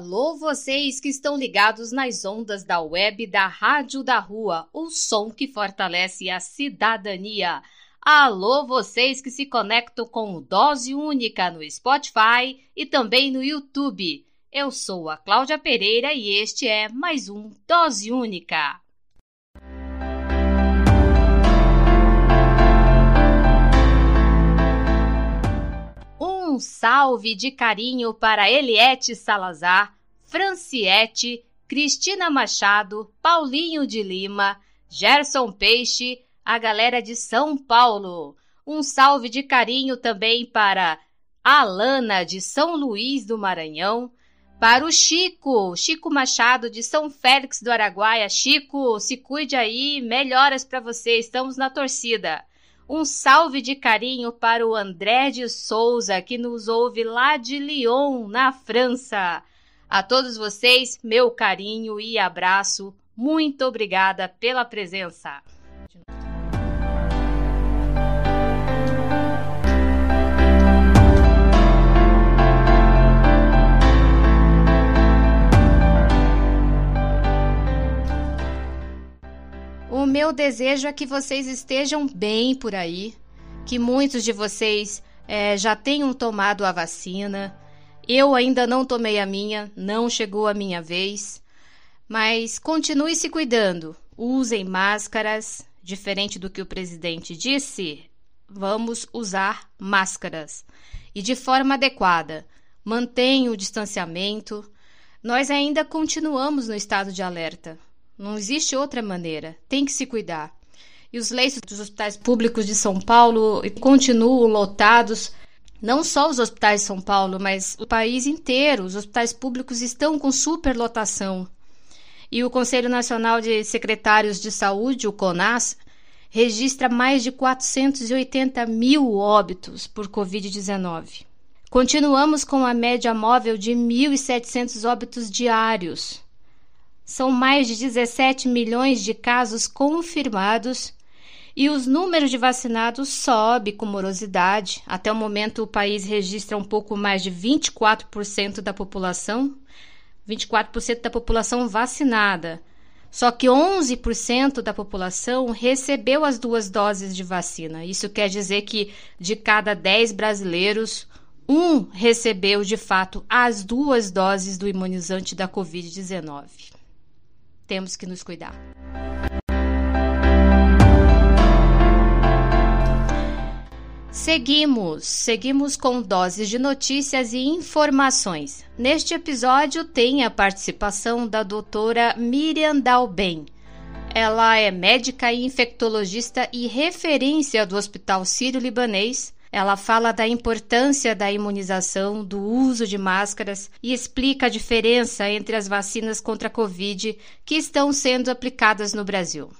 Alô, vocês que estão ligados nas ondas da web da Rádio da Rua, o som que fortalece a cidadania. Alô, vocês que se conectam com o Dose Única no Spotify e também no YouTube. Eu sou a Cláudia Pereira e este é mais um Dose Única. Um salve de carinho para Eliette Salazar, Franciette, Cristina Machado, Paulinho de Lima, Gerson Peixe, a galera de São Paulo. Um salve de carinho também para Alana de São Luís do Maranhão, para o Chico, Chico Machado de São Félix do Araguaia. Chico, se cuide aí, melhoras para você, estamos na torcida. Um salve de carinho para o André de Souza, que nos ouve lá de Lyon, na França. A todos vocês, meu carinho e abraço. Muito obrigada pela presença. Meu desejo é que vocês estejam bem por aí, que muitos de vocês é, já tenham tomado a vacina. Eu ainda não tomei a minha, não chegou a minha vez. Mas continue se cuidando, usem máscaras. Diferente do que o presidente disse, vamos usar máscaras e de forma adequada. Mantenha o distanciamento. Nós ainda continuamos no estado de alerta. Não existe outra maneira. Tem que se cuidar. E os leitos dos hospitais públicos de São Paulo continuam lotados. Não só os hospitais de São Paulo, mas o país inteiro. Os hospitais públicos estão com superlotação. E o Conselho Nacional de Secretários de Saúde, o CONAS, registra mais de 480 mil óbitos por Covid-19. Continuamos com a média móvel de 1.700 óbitos diários. São mais de 17 milhões de casos confirmados e os números de vacinados sobe com morosidade. Até o momento, o país registra um pouco mais de 24% da população, 24% da população vacinada. Só que 11% da população recebeu as duas doses de vacina. Isso quer dizer que de cada 10 brasileiros, um recebeu de fato as duas doses do imunizante da Covid-19 temos que nos cuidar. Seguimos, seguimos com doses de notícias e informações. Neste episódio tem a participação da doutora Miriam Dalben. Ela é médica e infectologista e referência do Hospital Sírio-Libanês ela fala da importância da imunização, do uso de máscaras e explica a diferença entre as vacinas contra a Covid que estão sendo aplicadas no Brasil.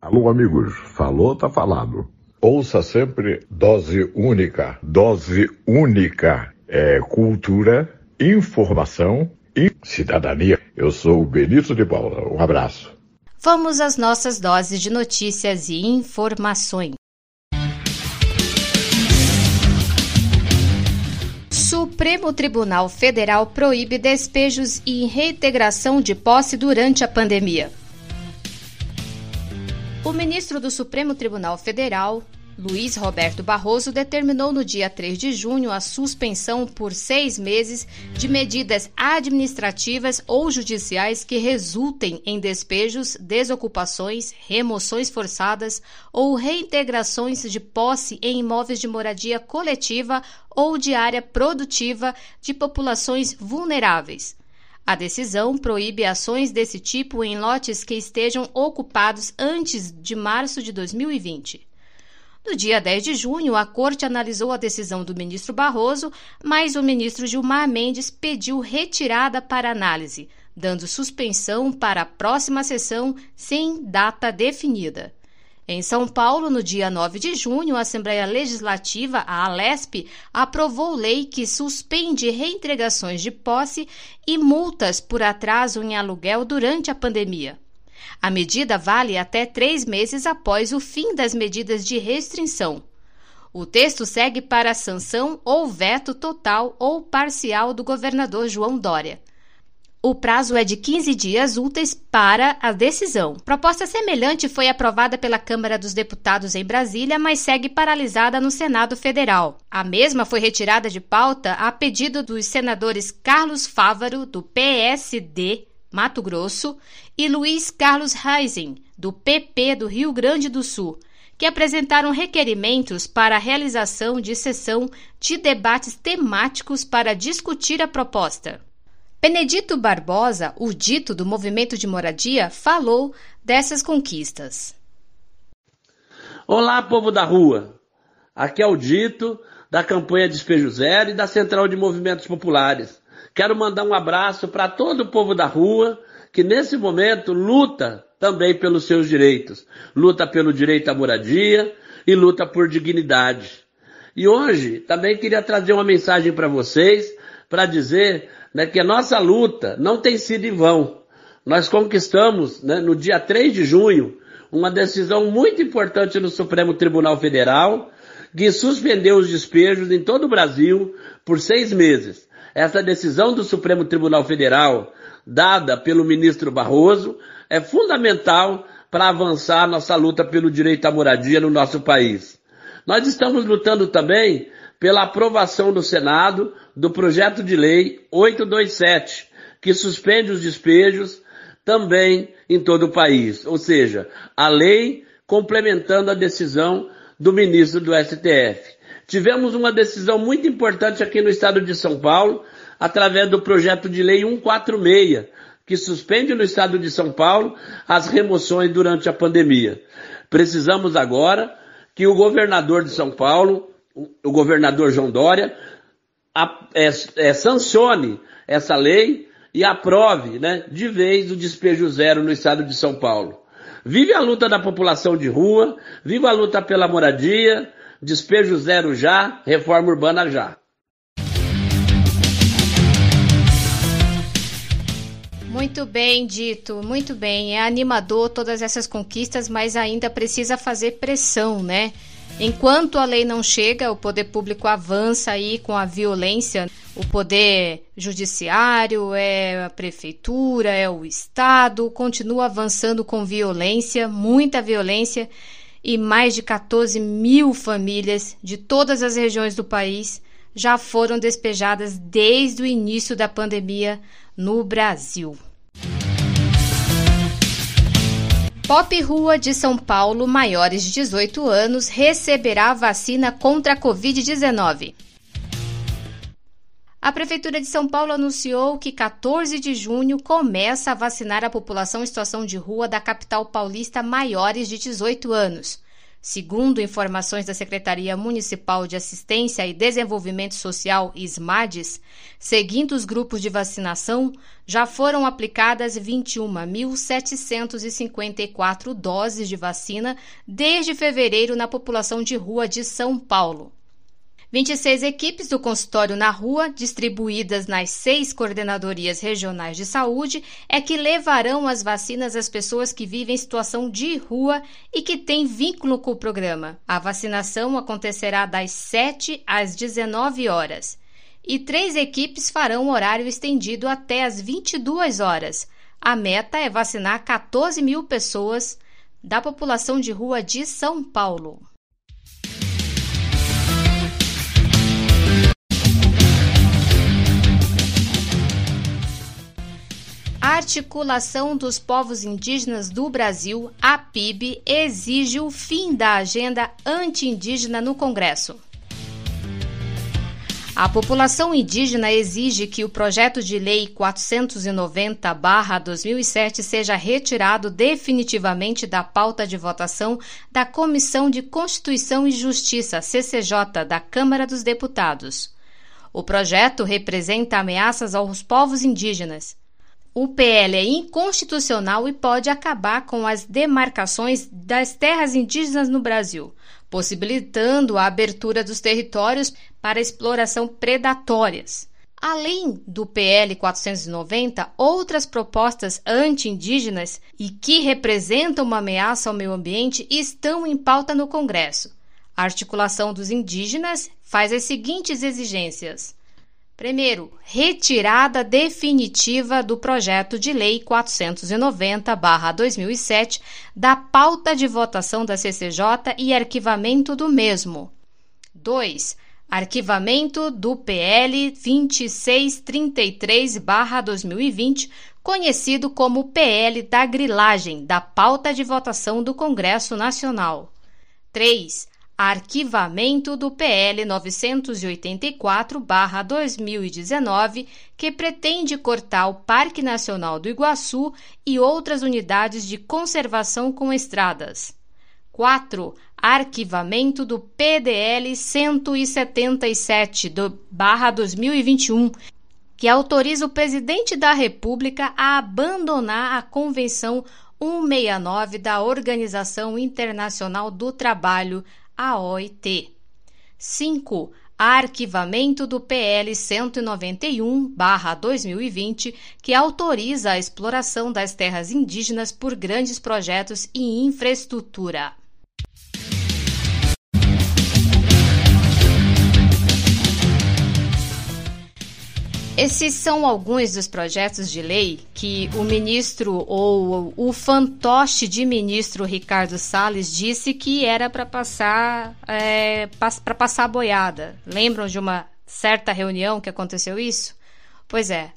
Alô, amigos. Falou, tá falado. Ouça sempre dose única. Dose única é cultura, informação e cidadania. Eu sou o Benito de Paula. Um abraço. Vamos às nossas doses de notícias e informações. Supremo Tribunal Federal proíbe despejos e reintegração de posse durante a pandemia. O ministro do Supremo Tribunal Federal, Luiz Roberto Barroso determinou no dia 3 de junho a suspensão por seis meses de medidas administrativas ou judiciais que resultem em despejos, desocupações, remoções forçadas ou reintegrações de posse em imóveis de moradia coletiva ou de área produtiva de populações vulneráveis. A decisão proíbe ações desse tipo em lotes que estejam ocupados antes de março de 2020. No dia 10 de junho, a Corte analisou a decisão do ministro Barroso, mas o ministro Gilmar Mendes pediu retirada para análise, dando suspensão para a próxima sessão sem data definida. Em São Paulo, no dia 9 de junho, a Assembleia Legislativa, a Alesp, aprovou lei que suspende reentregações de posse e multas por atraso em aluguel durante a pandemia. A medida vale até três meses após o fim das medidas de restrição. O texto segue para sanção ou veto total ou parcial do governador João Dória. O prazo é de 15 dias úteis para a decisão. Proposta semelhante foi aprovada pela Câmara dos Deputados em Brasília, mas segue paralisada no Senado Federal. A mesma foi retirada de pauta a pedido dos senadores Carlos Fávaro, do PSD, Mato Grosso, e Luiz Carlos Reising, do PP do Rio Grande do Sul, que apresentaram requerimentos para a realização de sessão de debates temáticos para discutir a proposta. Benedito Barbosa, o dito do movimento de moradia, falou dessas conquistas. Olá, povo da rua. Aqui é o dito da campanha Despejo Zero e da Central de Movimentos Populares. Quero mandar um abraço para todo o povo da rua que nesse momento luta também pelos seus direitos. Luta pelo direito à moradia e luta por dignidade. E hoje também queria trazer uma mensagem para vocês para dizer né, que a nossa luta não tem sido em vão. Nós conquistamos, né, no dia 3 de junho, uma decisão muito importante no Supremo Tribunal Federal, que suspendeu os despejos em todo o Brasil por seis meses. Essa decisão do Supremo Tribunal Federal, dada pelo ministro Barroso, é fundamental para avançar nossa luta pelo direito à moradia no nosso país. Nós estamos lutando também pela aprovação no Senado do projeto de lei 827, que suspende os despejos também em todo o país. Ou seja, a lei complementando a decisão do ministro do STF. Tivemos uma decisão muito importante aqui no estado de São Paulo, através do projeto de lei 146, que suspende no estado de São Paulo as remoções durante a pandemia. Precisamos agora que o governador de São Paulo, o governador João Dória, a, é, é, sancione essa lei e aprove né, de vez o despejo zero no estado de São Paulo. Vive a luta da população de rua, viva a luta pela moradia, despejo zero já, reforma urbana já. Muito bem dito, muito bem. É animador todas essas conquistas, mas ainda precisa fazer pressão, né? Enquanto a lei não chega, o poder público avança aí com a violência. O poder judiciário, é a prefeitura, é o Estado, continua avançando com violência, muita violência, e mais de 14 mil famílias de todas as regiões do país já foram despejadas desde o início da pandemia no Brasil. Pop Rua de São Paulo, maiores de 18 anos, receberá vacina contra a Covid-19. A Prefeitura de São Paulo anunciou que 14 de junho começa a vacinar a população em situação de rua da capital paulista maiores de 18 anos. Segundo informações da Secretaria Municipal de Assistência e Desenvolvimento Social, SMADES, seguindo os grupos de vacinação, já foram aplicadas 21.754 doses de vacina desde fevereiro na população de rua de São Paulo. 26 equipes do consultório na rua, distribuídas nas seis coordenadorias regionais de saúde, é que levarão as vacinas às pessoas que vivem em situação de rua e que têm vínculo com o programa. A vacinação acontecerá das 7 às 19 horas. E três equipes farão horário estendido até às 22 horas. A meta é vacinar 14 mil pessoas da população de rua de São Paulo. Articulação dos Povos Indígenas do Brasil, a PIB, exige o fim da agenda anti-indígena no Congresso. A população indígena exige que o projeto de lei 490/2007 seja retirado definitivamente da pauta de votação da Comissão de Constituição e Justiça, CCJ, da Câmara dos Deputados. O projeto representa ameaças aos povos indígenas. O PL é inconstitucional e pode acabar com as demarcações das terras indígenas no Brasil possibilitando a abertura dos territórios para exploração predatórias. Além do PL 490, outras propostas anti-indígenas e que representam uma ameaça ao meio ambiente estão em pauta no Congresso. A articulação dos indígenas faz as seguintes exigências: Primeiro, retirada definitiva do projeto de lei 490/2007 da pauta de votação da CCJ e arquivamento do mesmo. 2. Arquivamento do PL 2633/2020, conhecido como PL da grilagem da pauta de votação do Congresso Nacional. 3 arquivamento do PL 984/2019, que pretende cortar o Parque Nacional do Iguaçu e outras unidades de conservação com estradas. 4. Arquivamento do PDL 177/2021, que autoriza o presidente da República a abandonar a Convenção 169 da Organização Internacional do Trabalho, a OIT. 5. Arquivamento do PL 191/2020, que autoriza a exploração das terras indígenas por grandes projetos e infraestrutura. Esses são alguns dos projetos de lei que o ministro ou o fantoche de ministro Ricardo Salles disse que era para passar é, para passar boiada. Lembram de uma certa reunião que aconteceu isso? Pois é.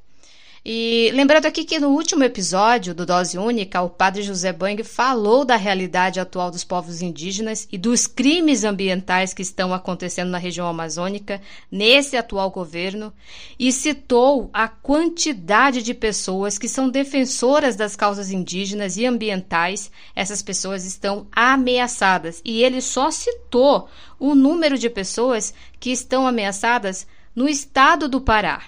E lembrando aqui que no último episódio do Dose Única, o padre José Bang falou da realidade atual dos povos indígenas e dos crimes ambientais que estão acontecendo na região amazônica nesse atual governo e citou a quantidade de pessoas que são defensoras das causas indígenas e ambientais. Essas pessoas estão ameaçadas e ele só citou o número de pessoas que estão ameaçadas no estado do Pará.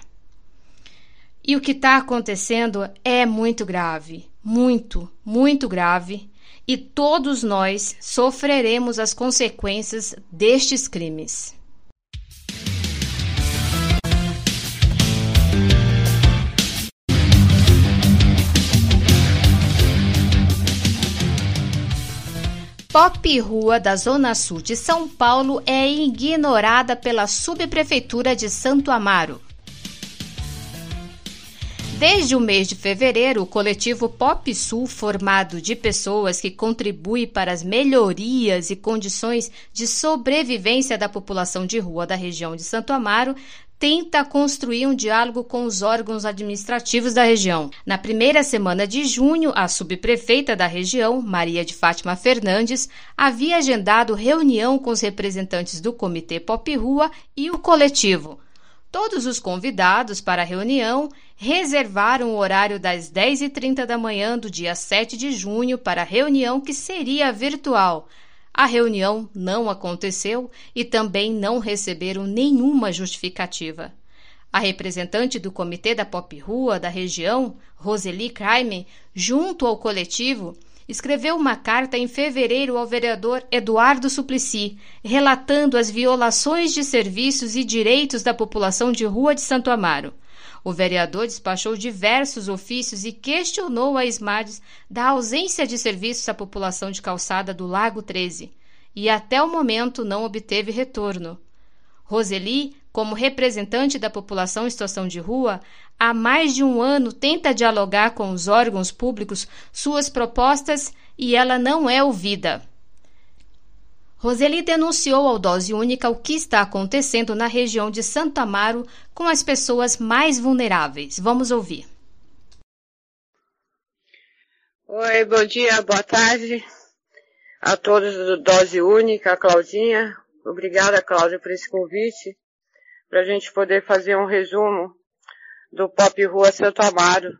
E o que está acontecendo é muito grave, muito, muito grave, e todos nós sofreremos as consequências destes crimes. Pop Rua da Zona Sul de São Paulo é ignorada pela Subprefeitura de Santo Amaro. Desde o mês de fevereiro, o coletivo Pop Sul, formado de pessoas que contribuem para as melhorias e condições de sobrevivência da população de rua da região de Santo Amaro, tenta construir um diálogo com os órgãos administrativos da região. Na primeira semana de junho, a subprefeita da região, Maria de Fátima Fernandes, havia agendado reunião com os representantes do Comitê Pop Rua e o coletivo. Todos os convidados para a reunião reservaram o horário das 10h30 da manhã do dia 7 de junho para a reunião que seria virtual. A reunião não aconteceu e também não receberam nenhuma justificativa. A representante do Comitê da Pop Rua da região, Roseli Kraime, junto ao coletivo, escreveu uma carta em fevereiro ao vereador Eduardo Suplicy, relatando as violações de serviços e direitos da população de Rua de Santo Amaro. O vereador despachou diversos ofícios e questionou a Esmades da ausência de serviços à população de calçada do Lago 13 e até o momento não obteve retorno. Roseli, como representante da população em situação de rua, há mais de um ano tenta dialogar com os órgãos públicos suas propostas e ela não é ouvida. Roseli denunciou ao Dose Única o que está acontecendo na região de Santo Amaro com as pessoas mais vulneráveis. Vamos ouvir. Oi, bom dia, boa tarde a todos do Dose Única, a Claudinha. Obrigada, Cláudia, por esse convite. para a gente poder fazer um resumo do Pop Rua Santo Amaro,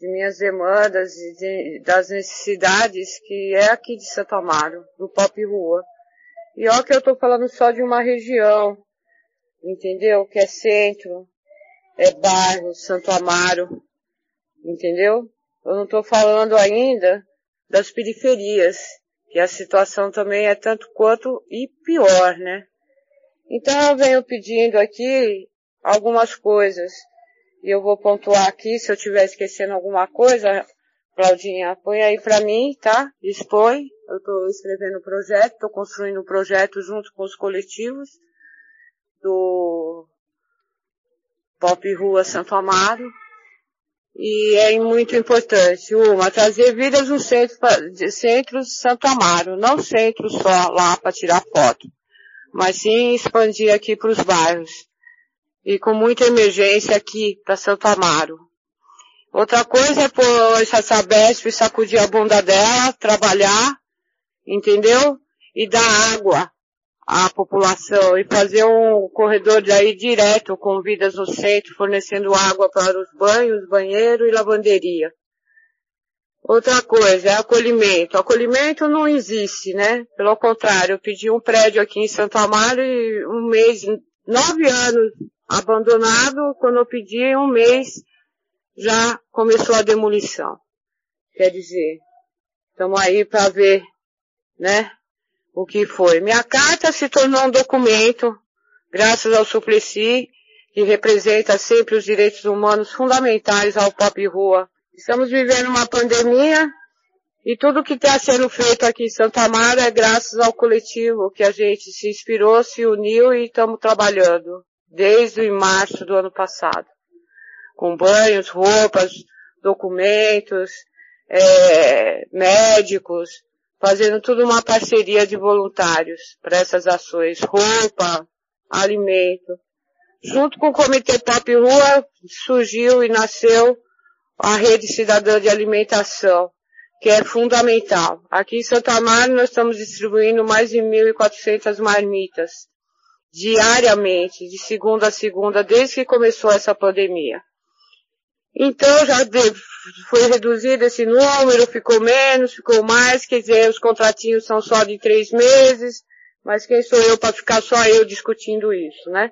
de minhas demandas e de, das necessidades que é aqui de Santo Amaro, do Pop Rua. E ó que eu estou falando só de uma região, entendeu? Que é centro, é bairro, Santo Amaro, entendeu? Eu não estou falando ainda das periferias, que a situação também é tanto quanto e pior, né? Então eu venho pedindo aqui algumas coisas. E eu vou pontuar aqui, se eu estiver esquecendo alguma coisa, Claudinha, põe aí para mim, tá? Expõe. Eu estou escrevendo o projeto, estou construindo o um projeto junto com os coletivos do Pop Rua Santo Amaro. E é muito importante, uma, trazer vidas no centro, centro Santo Amaro, não centro só lá para tirar foto, mas sim expandir aqui para os bairros. E com muita emergência aqui para Santo Amaro. Outra coisa é pôr essa Sabesp sacudir a bunda dela, trabalhar, entendeu? E dar água a população e fazer um corredor daí direto com vidas no centro, fornecendo água para os banhos, banheiro e lavanderia. Outra coisa é acolhimento. Acolhimento não existe, né? Pelo contrário, eu pedi um prédio aqui em Santo Amaro e um mês, nove anos abandonado, quando eu pedi um mês já começou a demolição. Quer dizer, estamos aí para ver, né? o que foi. Minha carta se tornou um documento, graças ao Suplicy, que representa sempre os direitos humanos fundamentais ao pop rua. Estamos vivendo uma pandemia e tudo que está sendo feito aqui em Santa Amaro é graças ao coletivo que a gente se inspirou, se uniu e estamos trabalhando desde março do ano passado. Com banhos, roupas, documentos, é, médicos, fazendo tudo uma parceria de voluntários para essas ações, roupa, alimento. Junto com o Comitê Pop Rua surgiu e nasceu a Rede Cidadã de Alimentação, que é fundamental. Aqui em Santa Maria nós estamos distribuindo mais de 1.400 marmitas diariamente, de segunda a segunda, desde que começou essa pandemia. Então já foi reduzido esse número, ficou menos, ficou mais, quer dizer, os contratinhos são só de três meses, mas quem sou eu para ficar só eu discutindo isso, né?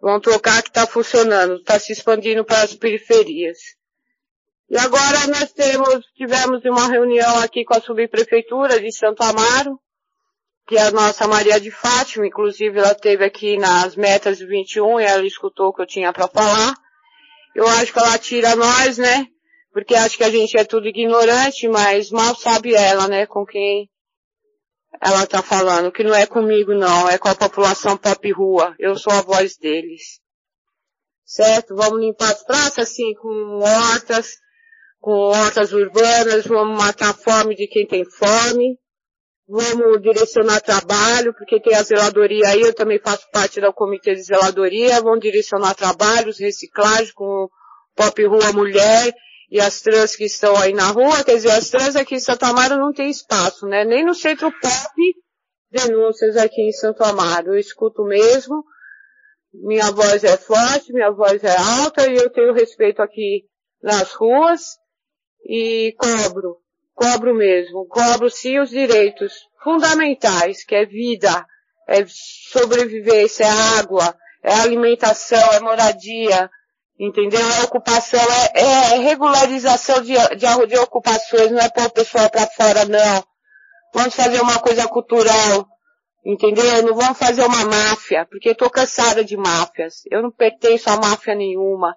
Vão trocar que está funcionando, está se expandindo para as periferias. E agora nós temos, tivemos uma reunião aqui com a subprefeitura de Santo Amaro, que a nossa Maria de Fátima, inclusive ela teve aqui nas metas 21 e ela escutou o que eu tinha para falar. Eu acho que ela tira nós, né? Porque acho que a gente é tudo ignorante, mas mal sabe ela, né? Com quem ela tá falando. Que não é comigo, não. É com a população pop rua. Eu sou a voz deles. Certo? Vamos limpar as praças, assim, com hortas, com hortas urbanas. Vamos matar a fome de quem tem fome. Vamos direcionar trabalho, porque tem a zeladoria aí, eu também faço parte do comitê de zeladoria, vamos direcionar trabalhos, reciclagem com Pop Rua Mulher e as trans que estão aí na rua, quer dizer, as trans aqui em Santo Amaro não tem espaço, né? Nem no centro pop, denúncias aqui em Santo Amaro. Eu escuto mesmo, minha voz é forte, minha voz é alta e eu tenho respeito aqui nas ruas e cobro cobro mesmo, cobro sim os direitos fundamentais, que é vida, é sobrevivência, é água, é alimentação, é moradia, entendeu? É ocupação, é, é regularização de, de, de ocupações, não é pôr o pessoal para fora, não. Vamos fazer uma coisa cultural, entendeu? Não vamos fazer uma máfia, porque eu tô cansada de máfias. Eu não pertenço a máfia nenhuma,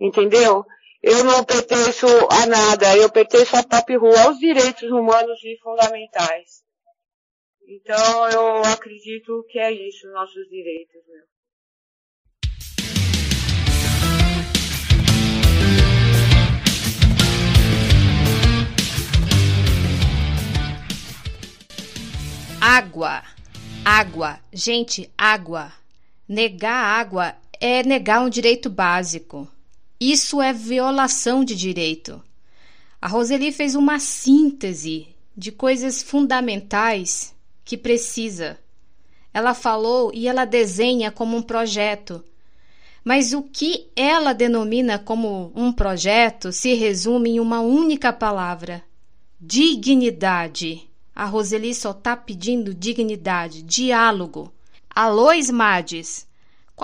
entendeu? Eu não pertenço a nada, eu pertenço à Pop Rua, aos direitos humanos e fundamentais. Então eu acredito que é isso, nossos direitos. Né? Água. Água. Gente, água. Negar água é negar um direito básico. Isso é violação de direito. A Roseli fez uma síntese de coisas fundamentais que precisa. Ela falou e ela desenha como um projeto Mas o que ela denomina como um projeto se resume em uma única palavra: dignidade. A Roseli só está pedindo dignidade, diálogo. Alô, Smades,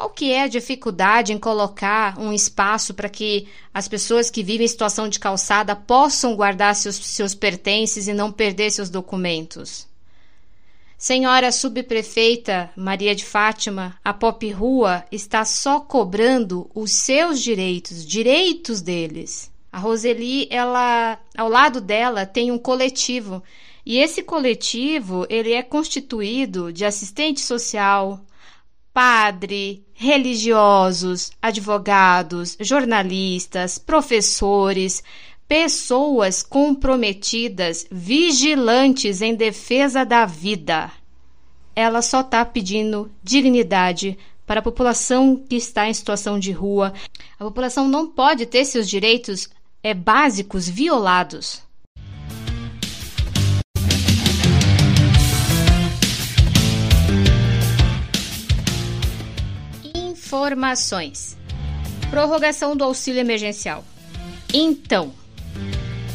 qual que é a dificuldade em colocar um espaço para que as pessoas que vivem em situação de calçada possam guardar seus, seus pertences e não perder seus documentos? Senhora subprefeita Maria de Fátima, a Pop Rua está só cobrando os seus direitos, direitos deles. A Roseli, ela, ao lado dela tem um coletivo e esse coletivo ele é constituído de assistente social, padre, religiosos, advogados, jornalistas, professores, pessoas comprometidas, vigilantes em defesa da vida. Ela só está pedindo dignidade para a população que está em situação de rua. A população não pode ter seus direitos é, básicos violados. Informações. Prorrogação do auxílio emergencial. Então,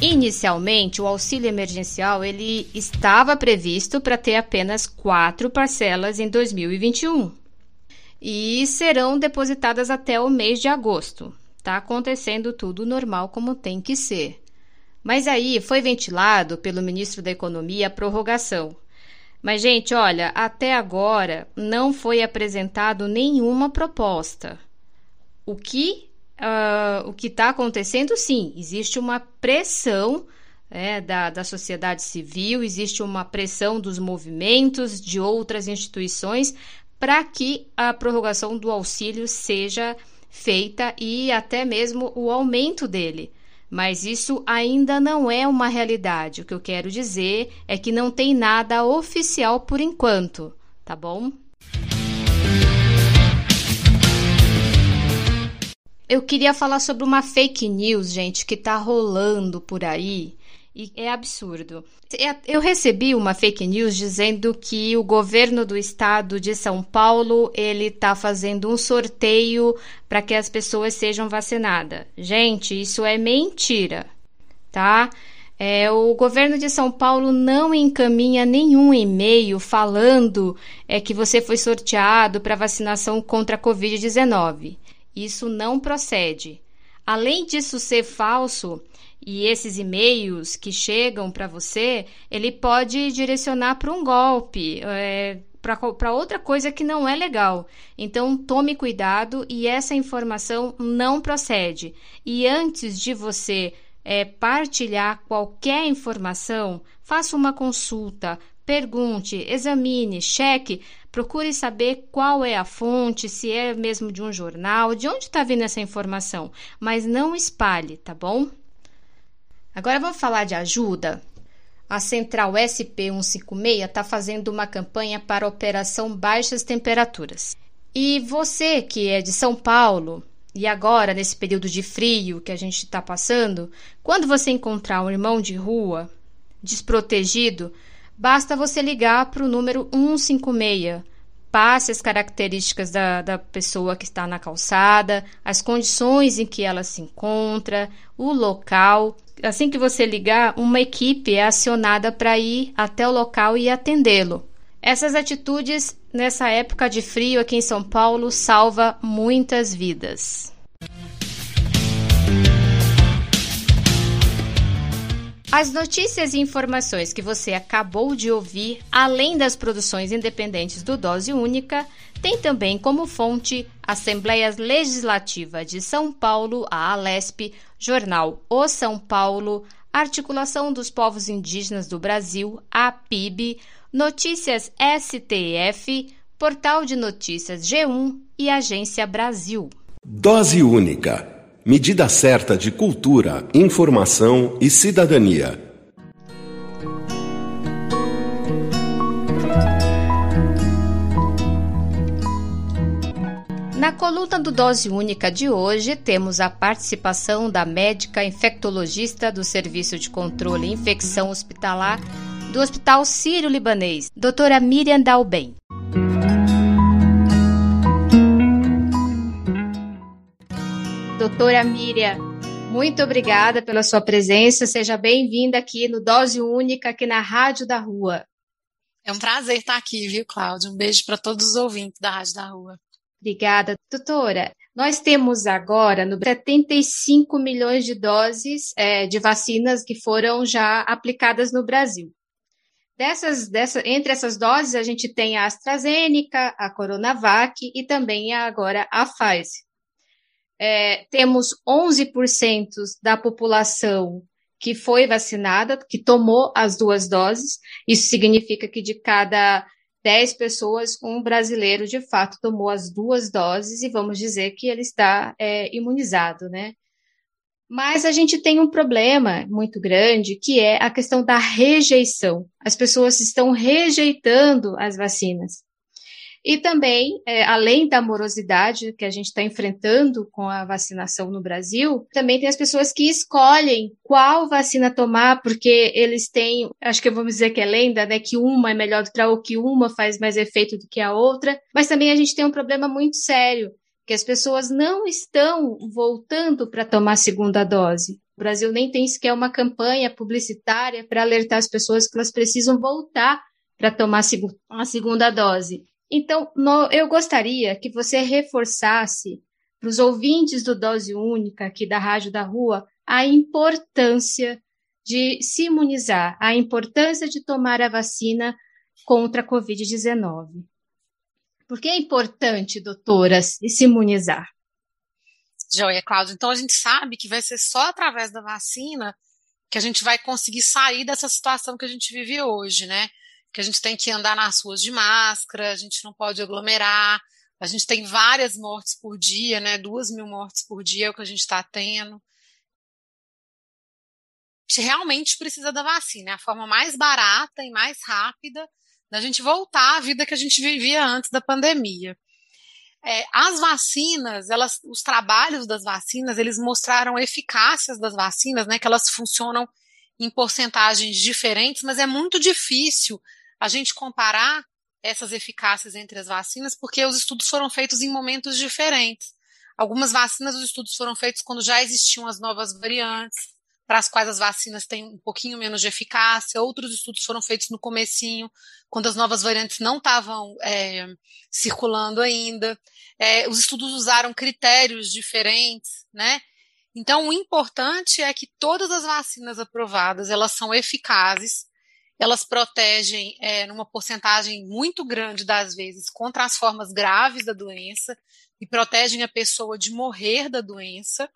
inicialmente o auxílio emergencial ele estava previsto para ter apenas quatro parcelas em 2021 e serão depositadas até o mês de agosto. Está acontecendo tudo normal como tem que ser. Mas aí foi ventilado pelo ministro da Economia a prorrogação. Mas, gente, olha, até agora não foi apresentado nenhuma proposta. O que uh, o que está acontecendo, sim, existe uma pressão é, da, da sociedade civil, existe uma pressão dos movimentos, de outras instituições, para que a prorrogação do auxílio seja feita e até mesmo o aumento dele. Mas isso ainda não é uma realidade. O que eu quero dizer é que não tem nada oficial por enquanto, tá bom? Eu queria falar sobre uma fake news, gente, que tá rolando por aí e é absurdo. É, eu recebi uma fake news dizendo que o governo do estado de São Paulo ele está fazendo um sorteio para que as pessoas sejam vacinadas. Gente, isso é mentira, tá? É, o governo de São Paulo não encaminha nenhum e-mail falando é, que você foi sorteado para vacinação contra a Covid-19. Isso não procede. Além disso ser falso, e esses e-mails que chegam para você, ele pode direcionar para um golpe, é, para outra coisa que não é legal. Então, tome cuidado e essa informação não procede. E antes de você é, partilhar qualquer informação, faça uma consulta, pergunte, examine, cheque, procure saber qual é a fonte, se é mesmo de um jornal, de onde está vindo essa informação, mas não espalhe, tá bom? Agora vamos falar de ajuda? A Central SP156 está fazendo uma campanha para a Operação Baixas Temperaturas. E você que é de São Paulo, e agora, nesse período de frio que a gente está passando, quando você encontrar um irmão de rua desprotegido, basta você ligar para o número 156 passe as características da, da pessoa que está na calçada, as condições em que ela se encontra, o local. Assim que você ligar, uma equipe é acionada para ir até o local e atendê-lo. Essas atitudes, nessa época de frio aqui em São Paulo, salva muitas vidas. As notícias e informações que você acabou de ouvir, além das produções independentes do Dose Única, tem também como fonte Assembleia Legislativa de São Paulo, a Alesp, Jornal O São Paulo, Articulação dos Povos Indígenas do Brasil, a PIB, Notícias STF, Portal de Notícias G1 e Agência Brasil. Dose Única medida certa de cultura, informação e cidadania. Na coluna do Dose Única de hoje, temos a participação da médica infectologista do Serviço de Controle e Infecção Hospitalar do Hospital Sírio-Libanês, doutora Miriam Dalben. Doutora Miriam. Muito obrigada pela sua presença. Seja bem-vinda aqui no Dose Única, aqui na Rádio da Rua. É um prazer estar aqui, viu, Cláudia? Um beijo para todos os ouvintes da Rádio da Rua. Obrigada, doutora. Nós temos agora no 75 milhões de doses é, de vacinas que foram já aplicadas no Brasil. Dessas, dessa, entre essas doses, a gente tem a AstraZeneca, a Coronavac e também agora a Pfizer. É, temos 11% da população que foi vacinada, que tomou as duas doses. Isso significa que de cada 10 pessoas, um brasileiro de fato tomou as duas doses e vamos dizer que ele está é, imunizado, né? Mas a gente tem um problema muito grande, que é a questão da rejeição. As pessoas estão rejeitando as vacinas. E também, é, além da morosidade que a gente está enfrentando com a vacinação no Brasil, também tem as pessoas que escolhem qual vacina tomar, porque eles têm, acho que vamos dizer que é lenda, né, que uma é melhor do que a outra, ou que uma faz mais efeito do que a outra. Mas também a gente tem um problema muito sério, que as pessoas não estão voltando para tomar a segunda dose. O Brasil nem tem sequer uma campanha publicitária para alertar as pessoas que elas precisam voltar para tomar a segunda dose. Então, no, eu gostaria que você reforçasse para os ouvintes do Dose Única aqui da Rádio da Rua a importância de se imunizar, a importância de tomar a vacina contra a Covid-19. Por que é importante, doutora, se imunizar? Joia, Cláudio. Então, a gente sabe que vai ser só através da vacina que a gente vai conseguir sair dessa situação que a gente vive hoje, né? Que a gente tem que andar nas ruas de máscara, a gente não pode aglomerar, a gente tem várias mortes por dia, né? Duas mil mortes por dia é o que a gente está tendo. A gente realmente precisa da vacina, é a forma mais barata e mais rápida da gente voltar à vida que a gente vivia antes da pandemia. É, as vacinas, elas, os trabalhos das vacinas, eles mostraram eficácias das vacinas, né? Que elas funcionam em porcentagens diferentes, mas é muito difícil a gente comparar essas eficácias entre as vacinas, porque os estudos foram feitos em momentos diferentes. Algumas vacinas, os estudos foram feitos quando já existiam as novas variantes, para as quais as vacinas têm um pouquinho menos de eficácia. Outros estudos foram feitos no comecinho, quando as novas variantes não estavam é, circulando ainda. É, os estudos usaram critérios diferentes, né? Então, o importante é que todas as vacinas aprovadas, elas são eficazes, elas protegem é, numa porcentagem muito grande das vezes contra as formas graves da doença e protegem a pessoa de morrer da doença.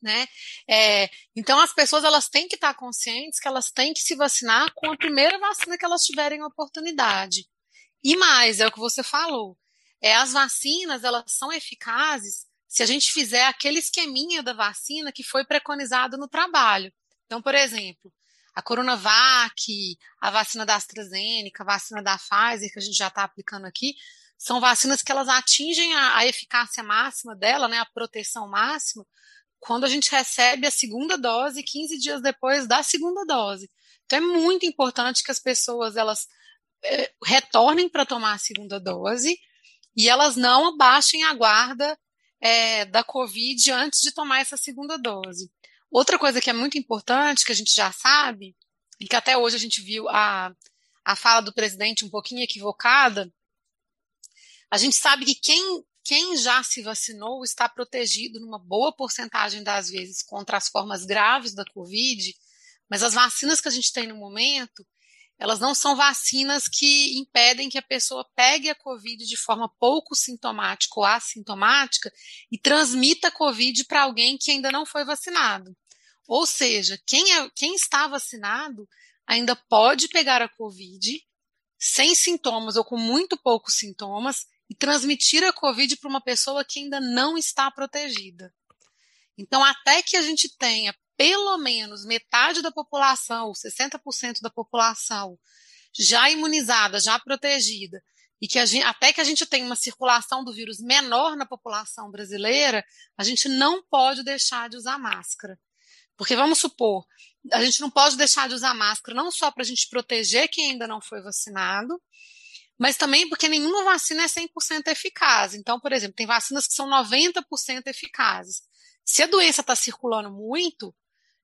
Né? É, então as pessoas elas têm que estar conscientes que elas têm que se vacinar com a primeira vacina que elas tiverem a oportunidade. E mais, é o que você falou. É, as vacinas elas são eficazes se a gente fizer aquele esqueminha da vacina que foi preconizado no trabalho. Então, por exemplo, a Coronavac, a vacina da AstraZeneca, a vacina da Pfizer, que a gente já está aplicando aqui, são vacinas que elas atingem a, a, eficácia máxima dela, né, a proteção máxima, quando a gente recebe a segunda dose 15 dias depois da segunda dose. Então é muito importante que as pessoas elas é, retornem para tomar a segunda dose e elas não abaixem a guarda é, da Covid antes de tomar essa segunda dose. Outra coisa que é muito importante, que a gente já sabe, e que até hoje a gente viu a, a fala do presidente um pouquinho equivocada, a gente sabe que quem, quem já se vacinou está protegido numa boa porcentagem das vezes contra as formas graves da Covid, mas as vacinas que a gente tem no momento, elas não são vacinas que impedem que a pessoa pegue a Covid de forma pouco sintomática ou assintomática e transmita a Covid para alguém que ainda não foi vacinado. Ou seja, quem, é, quem está vacinado ainda pode pegar a Covid sem sintomas ou com muito poucos sintomas e transmitir a Covid para uma pessoa que ainda não está protegida. Então, até que a gente tenha pelo menos metade da população, ou 60% da população, já imunizada, já protegida, e que gente, até que a gente tenha uma circulação do vírus menor na população brasileira, a gente não pode deixar de usar máscara. Porque vamos supor, a gente não pode deixar de usar máscara não só para a gente proteger quem ainda não foi vacinado, mas também porque nenhuma vacina é 100% eficaz. Então, por exemplo, tem vacinas que são 90% eficazes. Se a doença está circulando muito,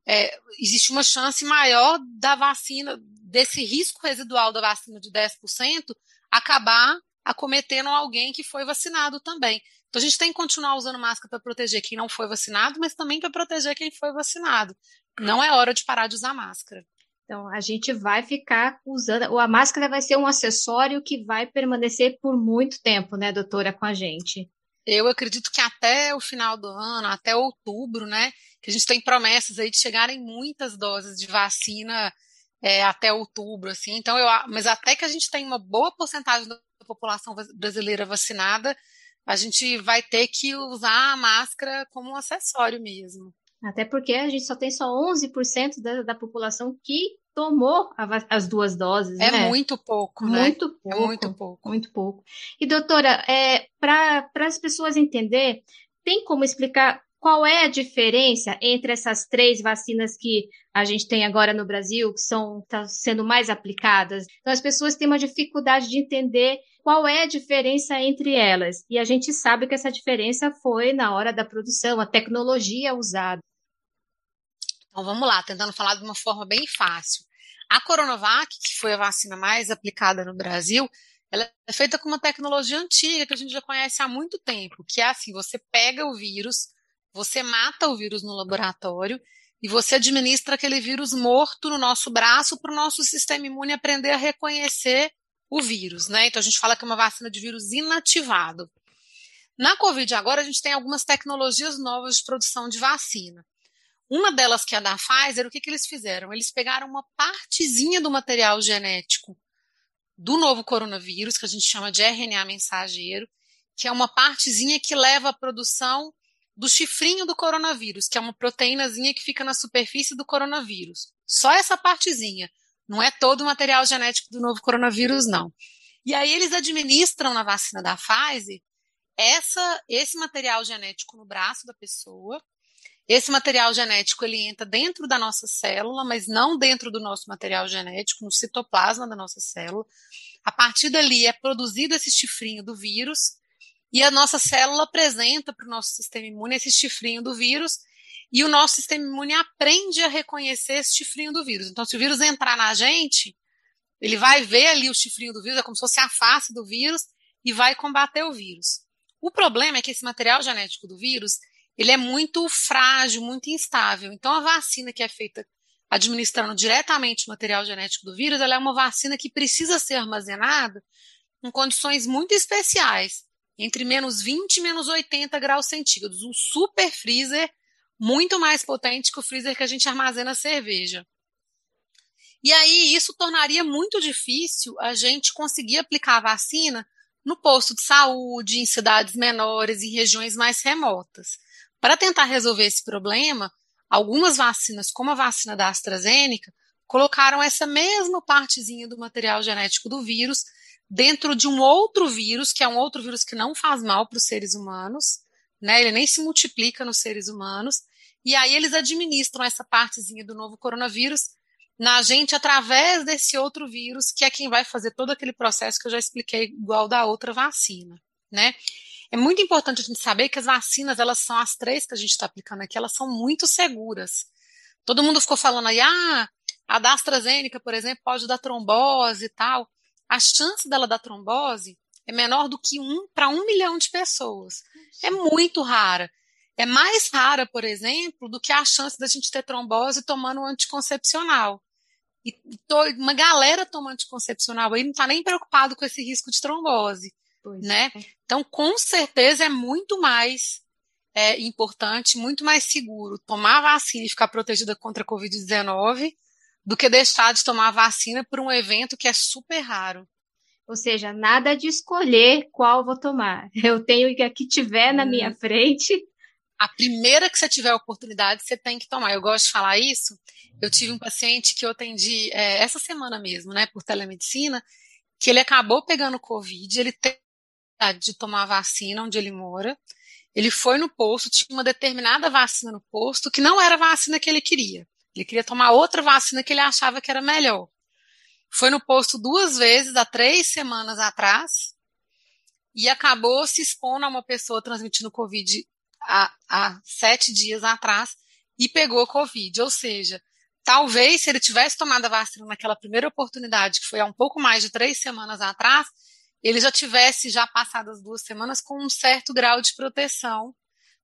é, existe uma chance maior da vacina, desse risco residual da vacina de 10%, acabar acometendo alguém que foi vacinado também. Então a gente tem que continuar usando máscara para proteger quem não foi vacinado, mas também para proteger quem foi vacinado. Não é hora de parar de usar máscara. Então a gente vai ficar usando, a máscara vai ser um acessório que vai permanecer por muito tempo, né, doutora, com a gente. Eu acredito que até o final do ano, até outubro, né, que a gente tem promessas aí de chegarem muitas doses de vacina é, até outubro, assim. Então, eu, mas até que a gente tenha uma boa porcentagem da população brasileira vacinada, a gente vai ter que usar a máscara como um acessório mesmo. Até porque a gente só tem só 11% da, da população que tomou a, as duas doses. É né? muito pouco, né? Muito pouco. É muito pouco. Muito pouco. E, doutora, é, para as pessoas entender, tem como explicar qual é a diferença entre essas três vacinas que a gente tem agora no Brasil, que são tá sendo mais aplicadas? Então, as pessoas têm uma dificuldade de entender qual é a diferença entre elas. E a gente sabe que essa diferença foi na hora da produção, a tecnologia usada. Então, vamos lá, tentando falar de uma forma bem fácil. A Coronavac, que foi a vacina mais aplicada no Brasil, ela é feita com uma tecnologia antiga que a gente já conhece há muito tempo, que é assim, você pega o vírus, você mata o vírus no laboratório e você administra aquele vírus morto no nosso braço para o nosso sistema imune aprender a reconhecer o vírus, né? Então a gente fala que é uma vacina de vírus inativado. Na Covid agora a gente tem algumas tecnologias novas de produção de vacina. Uma delas que é a da Pfizer, o que, que eles fizeram? Eles pegaram uma partezinha do material genético do novo coronavírus, que a gente chama de RNA mensageiro, que é uma partezinha que leva à produção do chifrinho do coronavírus, que é uma proteínazinha que fica na superfície do coronavírus. Só essa partezinha. Não é todo o material genético do novo coronavírus, não. E aí eles administram na vacina da Pfizer essa, esse material genético no braço da pessoa. Esse material genético ele entra dentro da nossa célula, mas não dentro do nosso material genético, no citoplasma da nossa célula. A partir dali é produzido esse chifrinho do vírus e a nossa célula apresenta para o nosso sistema imune esse chifrinho do vírus e o nosso sistema imune aprende a reconhecer esse chifrinho do vírus. Então, se o vírus entrar na gente, ele vai ver ali o chifrinho do vírus, é como se fosse a face do vírus, e vai combater o vírus. O problema é que esse material genético do vírus, ele é muito frágil, muito instável. Então, a vacina que é feita administrando diretamente o material genético do vírus, ela é uma vacina que precisa ser armazenada em condições muito especiais entre menos 20 e menos 80 graus centígrados. Um super freezer muito mais potente que o freezer que a gente armazena cerveja. E aí isso tornaria muito difícil a gente conseguir aplicar a vacina no posto de saúde, em cidades menores, em regiões mais remotas. Para tentar resolver esse problema, algumas vacinas, como a vacina da AstraZeneca, colocaram essa mesma partezinha do material genético do vírus dentro de um outro vírus, que é um outro vírus que não faz mal para os seres humanos, né? Ele nem se multiplica nos seres humanos. E aí eles administram essa partezinha do novo coronavírus na gente através desse outro vírus, que é quem vai fazer todo aquele processo que eu já expliquei igual da outra vacina, né? É muito importante a gente saber que as vacinas, elas são as três que a gente está aplicando aqui, elas são muito seguras. Todo mundo ficou falando aí, ah, a da AstraZeneca, por exemplo, pode dar trombose e tal a chance dela dar trombose é menor do que um para um milhão de pessoas. É muito rara. É mais rara, por exemplo, do que a chance da gente ter trombose tomando um anticoncepcional. E uma galera toma anticoncepcional aí não está nem preocupado com esse risco de trombose. Pois né? É. Então, com certeza, é muito mais é, importante, muito mais seguro tomar a vacina e ficar protegida contra a Covid-19 do que deixar de tomar vacina por um evento que é super raro. Ou seja, nada de escolher qual vou tomar. Eu tenho que a que tiver na minha hum. frente. A primeira que você tiver a oportunidade, você tem que tomar. Eu gosto de falar isso. Eu tive um paciente que eu atendi é, essa semana mesmo, né, por telemedicina, que ele acabou pegando Covid, ele teve de tomar vacina onde ele mora. Ele foi no posto, tinha uma determinada vacina no posto que não era a vacina que ele queria. Ele queria tomar outra vacina que ele achava que era melhor. Foi no posto duas vezes, há três semanas atrás, e acabou se expondo a uma pessoa transmitindo Covid há, há sete dias atrás e pegou Covid. Ou seja, talvez se ele tivesse tomado a vacina naquela primeira oportunidade, que foi há um pouco mais de três semanas atrás, ele já tivesse já passado as duas semanas com um certo grau de proteção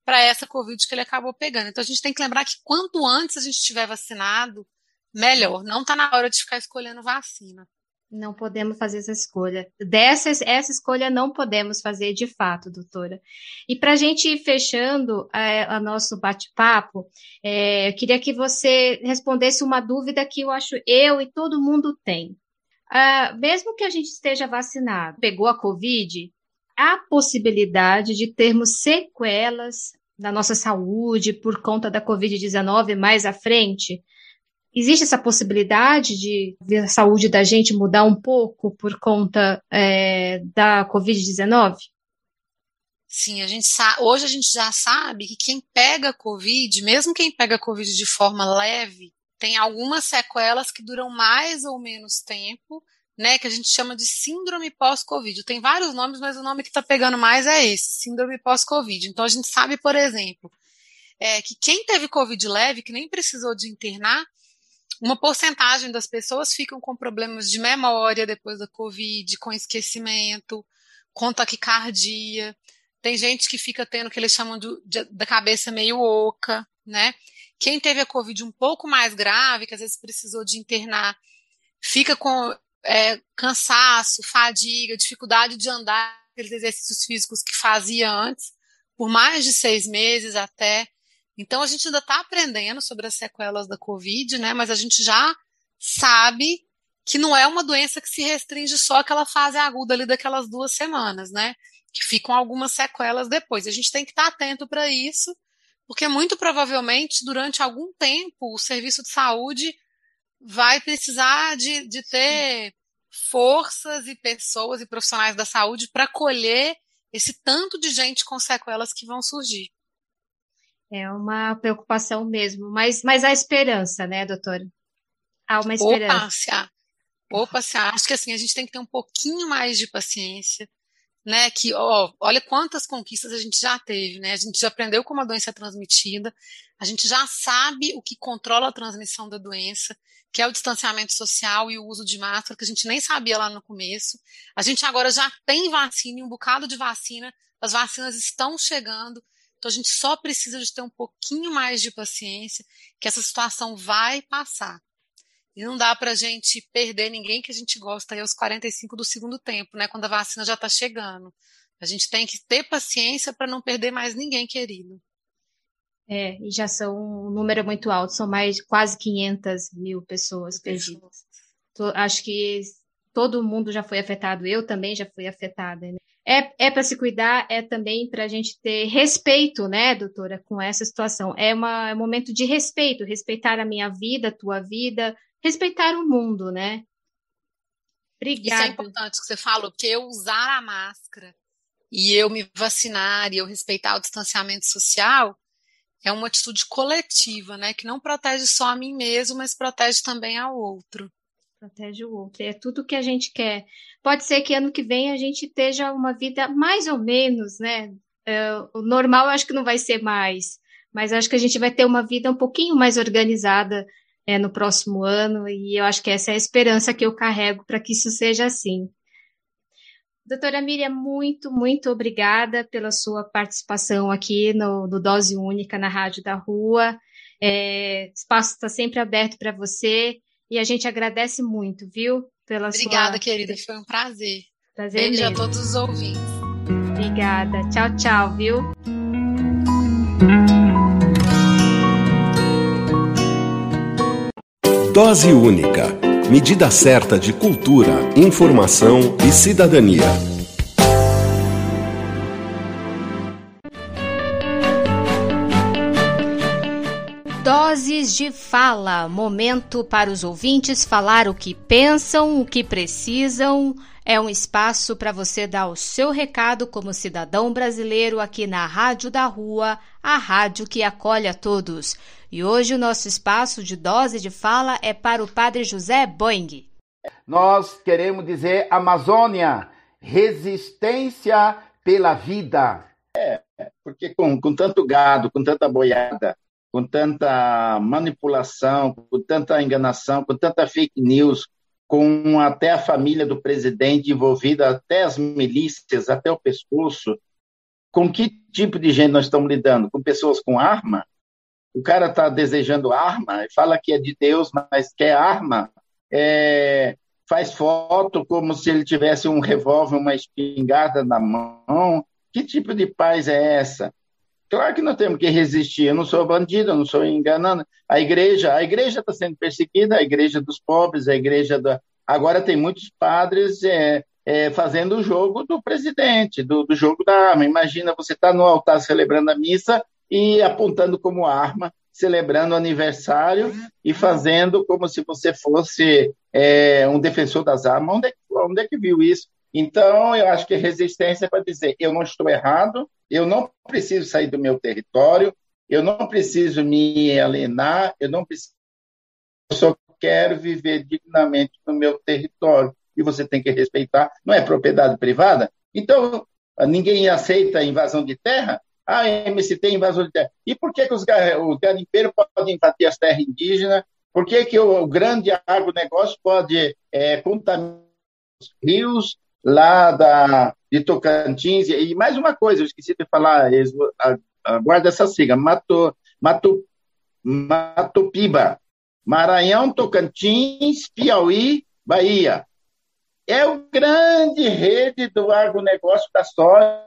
para essa Covid que ele acabou pegando. Então a gente tem que lembrar que quanto antes a gente estiver vacinado, melhor. Não está na hora de ficar escolhendo vacina. Não podemos fazer essa escolha. Dessa essa escolha não podemos fazer de fato, doutora. E para a gente ir fechando o nosso bate-papo, é, eu queria que você respondesse uma dúvida que eu acho eu e todo mundo tem. Uh, mesmo que a gente esteja vacinado, pegou a Covid, há possibilidade de termos sequelas na nossa saúde por conta da Covid-19 mais à frente? Existe essa possibilidade de, de a saúde da gente mudar um pouco por conta é, da Covid-19? Sim, a gente hoje a gente já sabe que quem pega Covid, mesmo quem pega Covid de forma leve, tem algumas sequelas que duram mais ou menos tempo, né, que a gente chama de síndrome pós-Covid. Tem vários nomes, mas o nome que está pegando mais é esse, síndrome pós-Covid. Então a gente sabe, por exemplo, é, que quem teve Covid leve, que nem precisou de internar, uma porcentagem das pessoas ficam com problemas de memória depois da Covid, com esquecimento, com taquicardia. Tem gente que fica tendo o que eles chamam de, de, da cabeça meio oca, né? Quem teve a Covid um pouco mais grave, que às vezes precisou de internar, fica com é, cansaço, fadiga, dificuldade de andar, aqueles exercícios físicos que fazia antes, por mais de seis meses até. Então a gente ainda está aprendendo sobre as sequelas da Covid, né? Mas a gente já sabe que não é uma doença que se restringe só àquela fase aguda ali daquelas duas semanas, né? Que ficam algumas sequelas depois. A gente tem que estar tá atento para isso, porque muito provavelmente durante algum tempo o serviço de saúde vai precisar de, de ter forças e pessoas e profissionais da saúde para colher esse tanto de gente com sequelas que vão surgir. É uma preocupação mesmo, mas, mas há esperança, né, doutora? Há uma esperança. Opa, se há. Opa, se há. Acho que assim, a gente tem que ter um pouquinho mais de paciência, né? Que, ó, olha quantas conquistas a gente já teve, né? A gente já aprendeu como a doença é transmitida, a gente já sabe o que controla a transmissão da doença, que é o distanciamento social e o uso de máscara, que a gente nem sabia lá no começo. A gente agora já tem vacina e um bocado de vacina, as vacinas estão chegando. Então a gente só precisa de ter um pouquinho mais de paciência, que essa situação vai passar. E não dá para a gente perder ninguém que a gente gosta aí aos 45 do segundo tempo, né? Quando a vacina já está chegando. A gente tem que ter paciência para não perder mais ninguém querido. É, e já são um número muito alto, são mais quase 500 mil pessoas perdidas. Acho que todo mundo já foi afetado, eu também já fui afetada. Né? É, é para se cuidar, é também para a gente ter respeito, né, doutora, com essa situação. É, uma, é um momento de respeito, respeitar a minha vida, a tua vida, respeitar o mundo, né? Obrigada. Isso é importante que você falou, porque eu usar a máscara e eu me vacinar e eu respeitar o distanciamento social é uma atitude coletiva, né? Que não protege só a mim mesmo, mas protege também ao outro protege o outro. É tudo que a gente quer. Pode ser que ano que vem a gente esteja uma vida mais ou menos, né? É, o normal acho que não vai ser mais, mas acho que a gente vai ter uma vida um pouquinho mais organizada é, no próximo ano, e eu acho que essa é a esperança que eu carrego para que isso seja assim. Doutora Miriam, muito, muito obrigada pela sua participação aqui no, no Dose Única na Rádio da Rua. É, espaço está sempre aberto para você. E a gente agradece muito, viu? Pela Obrigada, sua... querida. Foi um prazer. Prazer Beijo mesmo. a todos os ouvintes. Obrigada. Tchau, tchau, viu? Dose única. Medida certa de cultura, informação e cidadania. Doses de fala, momento para os ouvintes falar o que pensam, o que precisam. É um espaço para você dar o seu recado como cidadão brasileiro aqui na Rádio da Rua, a rádio que acolhe a todos. E hoje o nosso espaço de dose de fala é para o Padre José Boing. Nós queremos dizer Amazônia, resistência pela vida. É, porque com, com tanto gado, com tanta boiada, com tanta manipulação, com tanta enganação, com tanta fake news, com até a família do presidente envolvida, até as milícias, até o pescoço, com que tipo de gente nós estamos lidando? Com pessoas com arma? O cara está desejando arma, fala que é de Deus, mas quer arma, é, faz foto como se ele tivesse um revólver, uma espingarda na mão. Que tipo de paz é essa? Claro que nós temos que resistir. Eu não sou bandido, eu não sou enganando. A igreja, a igreja está sendo perseguida, a igreja dos pobres, a igreja da. Agora tem muitos padres é, é, fazendo o jogo do presidente, do, do jogo da arma. Imagina você estar tá no altar celebrando a missa e apontando como arma, celebrando o aniversário e fazendo como se você fosse é, um defensor das armas. Onde é, onde é que viu isso? Então, eu acho que resistência é para dizer: eu não estou errado, eu não preciso sair do meu território, eu não preciso me alienar, eu não preciso, eu só quero viver dignamente no meu território. E você tem que respeitar, não é propriedade privada? Então, ninguém aceita a invasão de terra? Ah, MST invasão de terra. E por que, que os, os garimpeiros podem invadir as terras indígenas? Por que, que o, o grande agronegócio pode é, contaminar os rios, lá da, de Tocantins. E mais uma coisa, eu esqueci de falar, guarda essa sigla, Mato, Mato, Matopiba, Maranhão, Tocantins, Piauí, Bahia. É o grande rede do agronegócio da soja,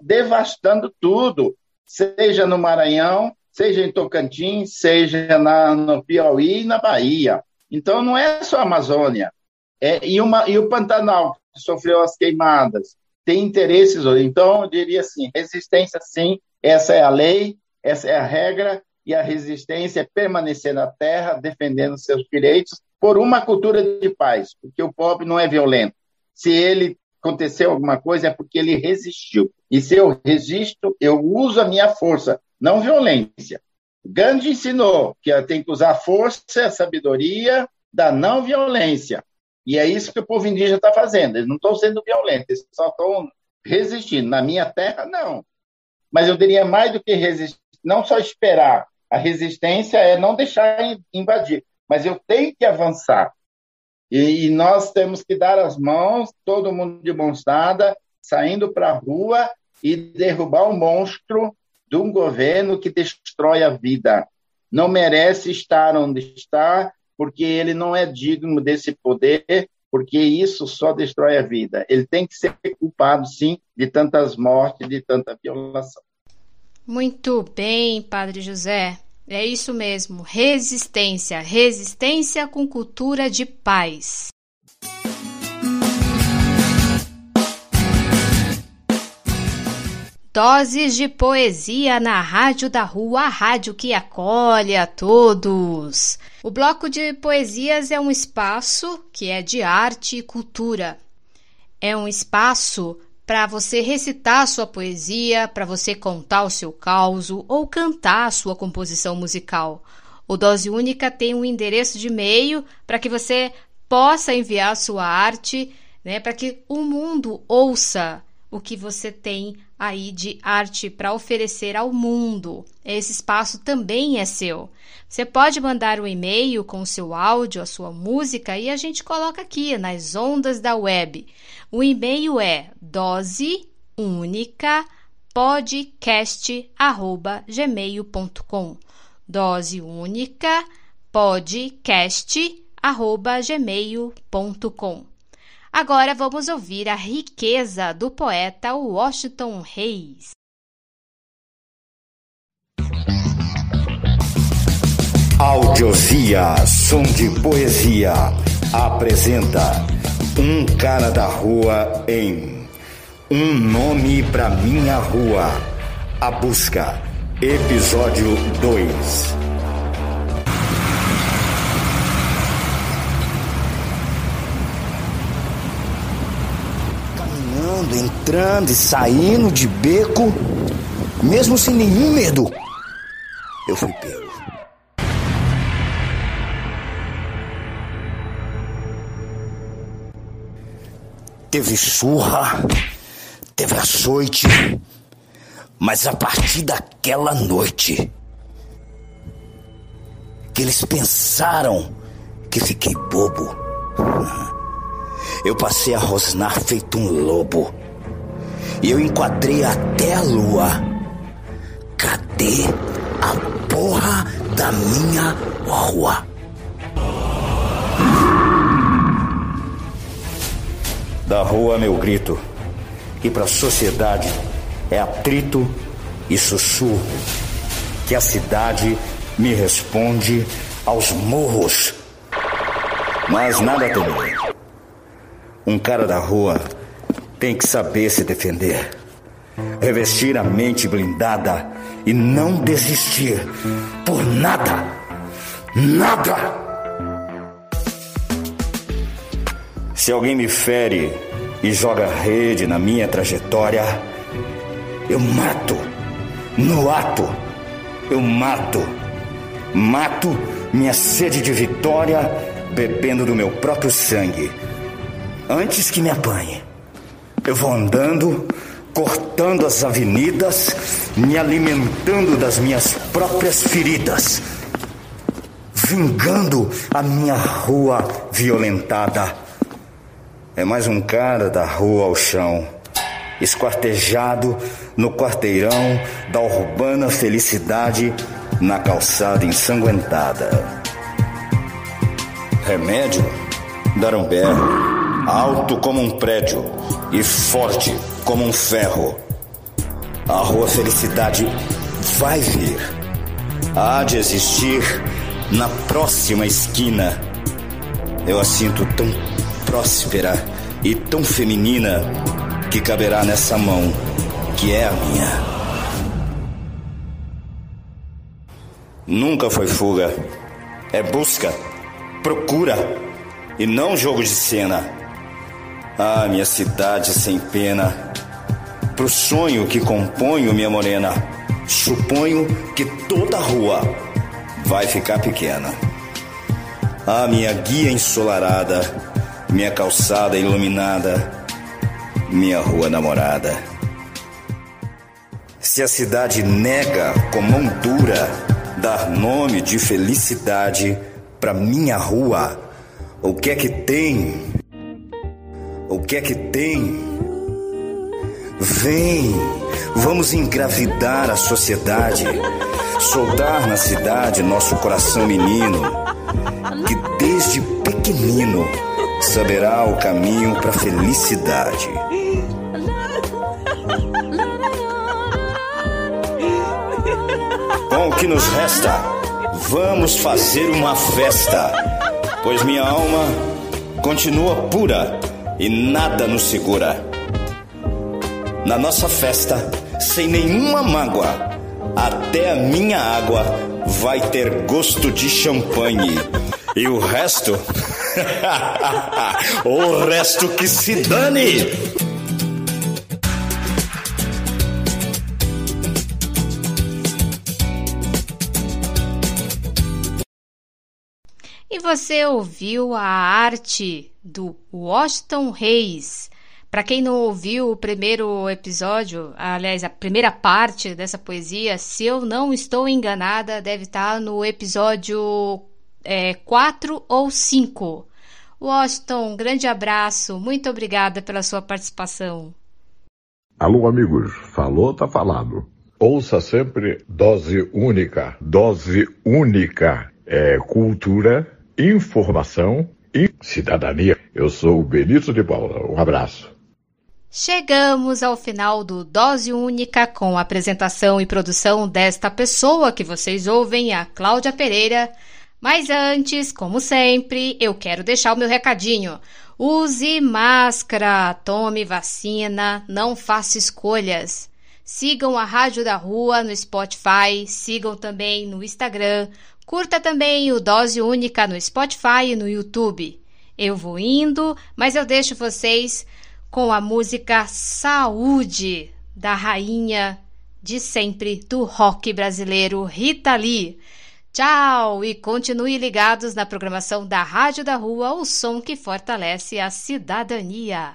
devastando tudo, seja no Maranhão, seja em Tocantins, seja na, no Piauí e na Bahia. Então, não é só a Amazônia. É, e, uma, e o Pantanal, sofreu as queimadas, tem interesses. Então, eu diria assim: resistência, sim, essa é a lei, essa é a regra, e a resistência é permanecer na terra, defendendo seus direitos, por uma cultura de paz, porque o pobre não é violento. Se ele aconteceu alguma coisa, é porque ele resistiu. E se eu resisto, eu uso a minha força, não violência. Gandhi ensinou que tem que usar força sabedoria da não violência. E é isso que o povo indígena está fazendo. Eles não estão sendo violentos, eles só estão resistindo. Na minha terra, não. Mas eu diria mais do que resistir, não só esperar. A resistência é não deixar invadir, mas eu tenho que avançar. E, nós temos que dar as mãos, todo mundo de mãos dadas, saindo para a rua e derrubar o monstro de um governo que destrói a vida. Não merece estar onde está, porque ele não é digno desse poder, porque isso só destrói a vida. Ele tem que ser culpado, sim, de tantas mortes, de tanta violação. Muito bem, Padre José. É isso mesmo, resistência, resistência com cultura de paz. Doses de poesia na Rádio da Rua, a rádio que acolhe a todos. O bloco de poesias é um espaço que é de arte e cultura. É um espaço para você recitar sua poesia, para você contar o seu caos ou cantar a sua composição musical. O Dose Única tem um endereço de e-mail para que você possa enviar sua arte, né, para que o mundo ouça o que você tem aí de arte para oferecer ao mundo. Esse espaço também é seu. Você pode mandar um e-mail com o seu áudio, a sua música e a gente coloca aqui nas ondas da web. O e-mail é dose única. Dose única. Agora vamos ouvir a riqueza do poeta Washington Reis. Audiovia Som de Poesia apresenta Um Cara da Rua em Um Nome pra Minha Rua. A Busca, Episódio 2. Entrando e saindo de beco, mesmo sem nenhum medo. Eu fui pego. Teve surra, teve açoite, Mas a partir daquela noite, que eles pensaram que fiquei bobo, eu passei a rosnar feito um lobo. E eu enquadrei até a lua. Cadê a porra da minha rua? Da rua, meu grito. E pra sociedade é atrito e sussurro. Que a cidade me responde aos morros. Mas nada temer. Um cara da rua tem que saber se defender. Revestir a mente blindada e não desistir por nada. Nada! Se alguém me fere e joga rede na minha trajetória, eu mato. No ato, eu mato. Mato minha sede de vitória bebendo do meu próprio sangue. Antes que me apanhe, eu vou andando, cortando as avenidas, me alimentando das minhas próprias feridas, vingando a minha rua violentada é mais um cara da rua ao chão, esquartejado no quarteirão da urbana felicidade na calçada ensanguentada. Remédio? Darumbé, alto como um prédio e forte como um ferro. A rua felicidade vai vir. Há de existir na próxima esquina. Eu a sinto tão próspera e tão feminina que caberá nessa mão, que é a minha. Nunca foi fuga, é busca, procura e não jogo de cena. Ah, minha cidade sem pena, pro sonho que componho, minha morena, suponho que toda rua vai ficar pequena. Ah, minha guia ensolarada, minha calçada iluminada, minha rua namorada. Se a cidade nega com mão dura dar nome de felicidade para minha rua, o que é que tem? O que é que tem? Vem, vamos engravidar a sociedade, soldar na cidade nosso coração menino, que desde pequenino saberá o caminho para felicidade. Com o que nos resta, vamos fazer uma festa, pois minha alma continua pura e nada nos segura. Na nossa festa, sem nenhuma mágoa, até a minha água vai ter gosto de champanhe. E o resto o resto que se dane! Você ouviu a arte do Washington Reis. Para quem não ouviu o primeiro episódio, aliás, a primeira parte dessa poesia, se eu não estou enganada, deve estar no episódio é, quatro ou cinco. Washington, um grande abraço, muito obrigada pela sua participação. Alô, amigos, falou, tá falado. Ouça sempre dose única, dose única. É cultura, informação e cidadania. Eu sou o Benito de Paula. Um abraço. Chegamos ao final do Dose Única com a apresentação e produção desta pessoa que vocês ouvem, a Cláudia Pereira. Mas antes, como sempre, eu quero deixar o meu recadinho. Use máscara, tome vacina, não faça escolhas. Sigam a Rádio da Rua no Spotify, sigam também no Instagram, curta também o Dose Única no Spotify e no YouTube. Eu vou indo, mas eu deixo vocês com a música Saúde da rainha de sempre do rock brasileiro Rita Lee. Tchau e continue ligados na programação da Rádio da Rua, o som que fortalece a cidadania.